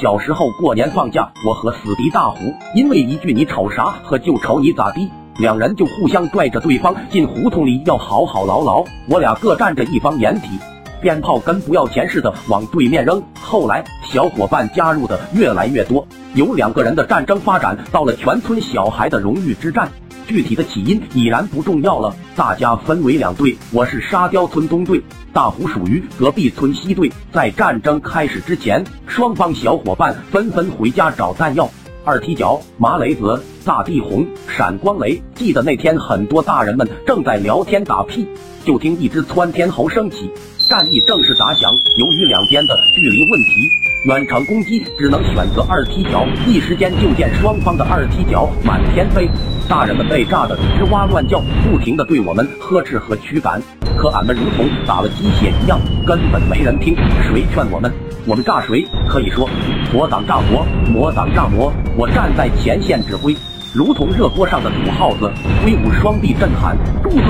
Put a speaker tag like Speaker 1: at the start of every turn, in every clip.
Speaker 1: 小时候过年放假，我和死敌大虎因为一句“你瞅啥”和“就瞅你咋地”，两人就互相拽着对方进胡同里要好好牢牢。我俩各占着一方掩体，鞭炮跟不要钱似的往对面扔。后来小伙伴加入的越来越多，有两个人的战争发展到了全村小孩的荣誉之战。具体的起因已然不重要了，大家分为两队，我是沙雕村东队，大虎属于隔壁村西队。在战争开始之前，双方小伙伴纷纷回家找弹药。二踢脚、麻雷子、大地红、闪光雷。记得那天很多大人们正在聊天打屁，就听一只窜天猴升起，战役正式打响。由于两边的距离问题，远程攻击只能选择二踢脚，一时间就见双方的二踢脚满天飞。大人们被炸得吱哇乱叫，不停地对我们呵斥和驱赶，可俺们如同打了鸡血一样，根本没人听。谁劝我们，我们炸谁。可以说，佛挡炸佛，魔挡炸魔。我站在前线指挥，如同热锅上的土耗子，挥舞双臂震喊：柱子，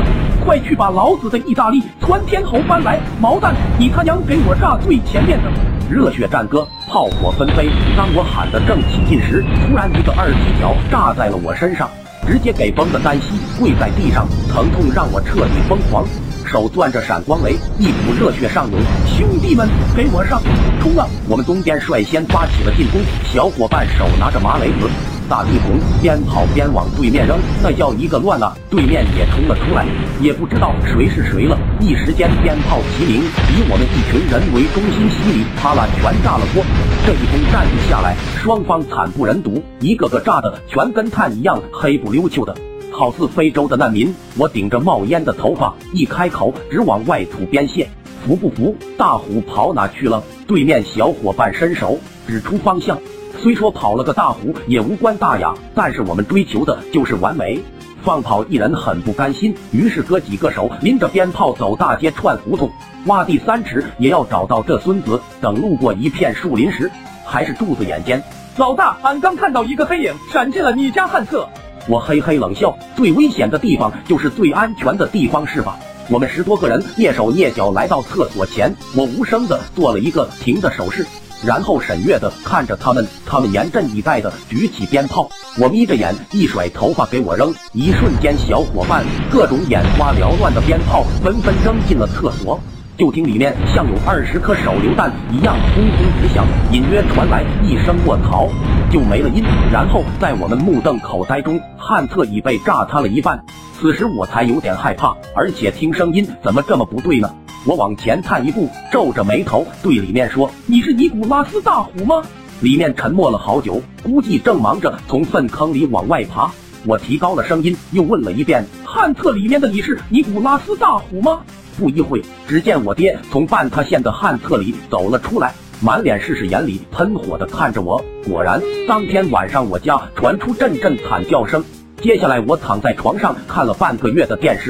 Speaker 1: 快去把老子的意大利窜天猴搬来！毛蛋，你他娘给我炸最前面的！热血战歌，炮火纷飞。当我喊得正起劲时，突然一个二踢脚炸在了我身上。直接给崩的单膝跪在地上，疼痛让我彻底疯狂，手攥着闪光雷，一股热血上涌。兄弟们，给我上，冲啊！我们东边率先发起了进攻，小伙伴手拿着麻雷子、大地红，边跑边往对面扔，那叫一个乱啊！对面也冲了出来，也不知道谁是谁了，一时间鞭炮齐鸣，以我们一群人为中心洗礼，啪啦全炸了锅。这一通战役下来，双方惨不忍睹，一个个炸的全跟炭一样黑不溜秋的，好似非洲的难民。我顶着冒烟的头发，一开口直往外吐边线，服不服？大虎跑哪去了？对面小伙伴伸手指出方向，虽说跑了个大虎也无关大雅，但是我们追求的就是完美。放跑一人很不甘心，于是哥几个手拎着鞭炮走大街串胡同。挖地三尺也要找到这孙子。等路过一片树林时，还是柱子眼尖。
Speaker 2: 老大，俺刚看到一个黑影闪进了你家旱厕。
Speaker 1: 我嘿嘿冷笑，最危险的地方就是最安全的地方，是吧？我们十多个人蹑手蹑脚来到厕所前，我无声的做了一个停的手势，然后沈月的看着他们。他们严阵以待的举起鞭炮，我眯着眼一甩头发给我扔。一瞬间，小伙伴各种眼花缭乱的鞭炮纷纷扔进了厕所。就听里面像有二十颗手榴弹一样轰轰直响，隐约传来一声“卧槽”，就没了音。然后在我们目瞪口呆中，旱厕已被炸塌了一半。此时我才有点害怕，而且听声音怎么这么不对呢？我往前探一步，皱着眉头对里面说：“你是尼古拉斯大虎吗？”里面沉默了好久，估计正忙着从粪坑里往外爬。我提高了声音，又问了一遍：“旱厕里面的你是尼古拉斯大虎吗？”不一会，只见我爹从半塌陷的旱厕里走了出来，满脸是屎，眼里喷火的看着我。果然，当天晚上我家传出阵阵惨叫声。接下来，我躺在床上看了半个月的电视。